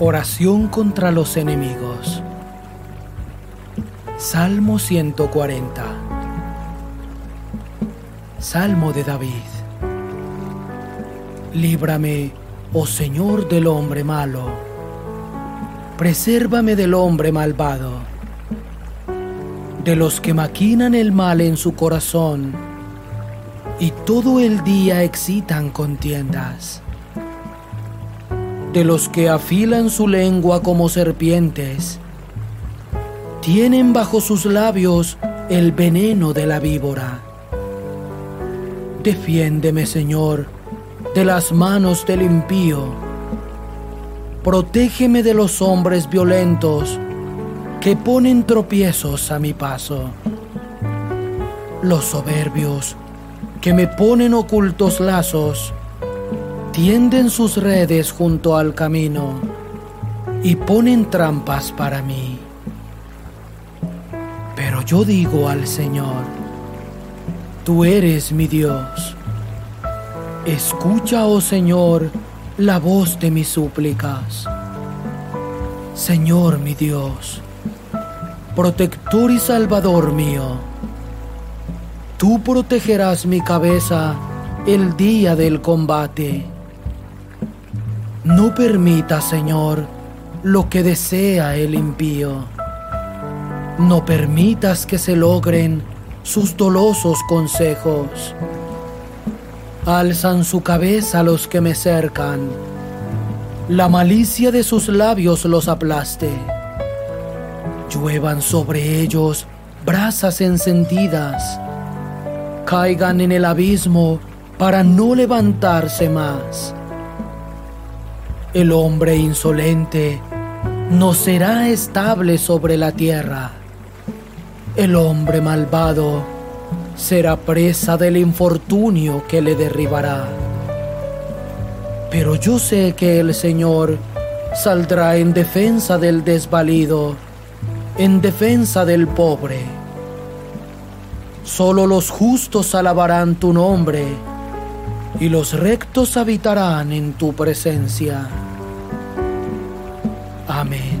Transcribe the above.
Oración contra los enemigos. Salmo 140. Salmo de David. Líbrame, oh Señor, del hombre malo. Presérvame del hombre malvado, de los que maquinan el mal en su corazón y todo el día excitan contiendas de los que afilan su lengua como serpientes, tienen bajo sus labios el veneno de la víbora. Defiéndeme, Señor, de las manos del impío. Protégeme de los hombres violentos que ponen tropiezos a mi paso. Los soberbios que me ponen ocultos lazos tienden sus redes junto al camino y ponen trampas para mí. Pero yo digo al Señor, tú eres mi Dios. Escucha, oh Señor, la voz de mis súplicas. Señor mi Dios, protector y salvador mío, tú protegerás mi cabeza el día del combate no permita, Señor, lo que desea el impío. No permitas que se logren sus dolosos consejos. Alzan su cabeza los que me cercan. La malicia de sus labios los aplaste. Lluevan sobre ellos brasas encendidas. Caigan en el abismo para no levantarse más el hombre insolente no será estable sobre la tierra. El hombre malvado será presa del infortunio que le derribará. Pero yo sé que el Señor saldrá en defensa del desvalido, en defensa del pobre. Solo los justos alabarán tu nombre y los rectos habitarán en tu presencia. Amén.